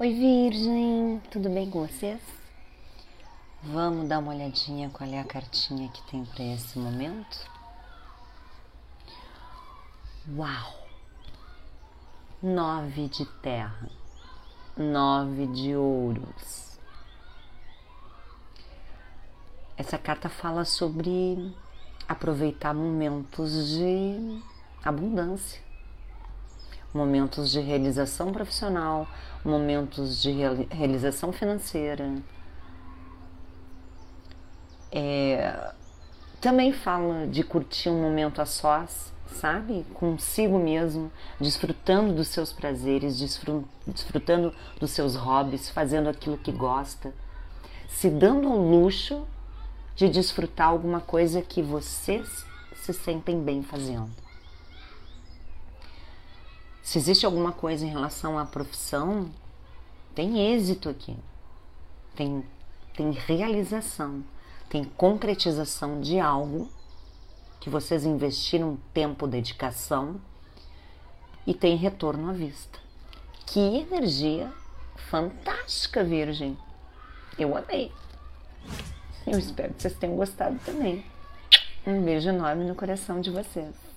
Oi, Virgem, tudo bem com vocês? Vamos dar uma olhadinha qual é a cartinha que tem para esse momento? Uau! Nove de terra, nove de ouros. Essa carta fala sobre aproveitar momentos de abundância momentos de realização profissional, momentos de realização financeira. É, também fala de curtir um momento a sós, sabe? Consigo mesmo, desfrutando dos seus prazeres, desfrutando dos seus hobbies, fazendo aquilo que gosta, se dando ao luxo de desfrutar alguma coisa que vocês se sentem bem fazendo. Se existe alguma coisa em relação à profissão, tem êxito aqui, tem, tem realização, tem concretização de algo que vocês investiram tempo, dedicação e tem retorno à vista. Que energia fantástica, Virgem! Eu amei! Eu espero que vocês tenham gostado também. Um beijo enorme no coração de vocês.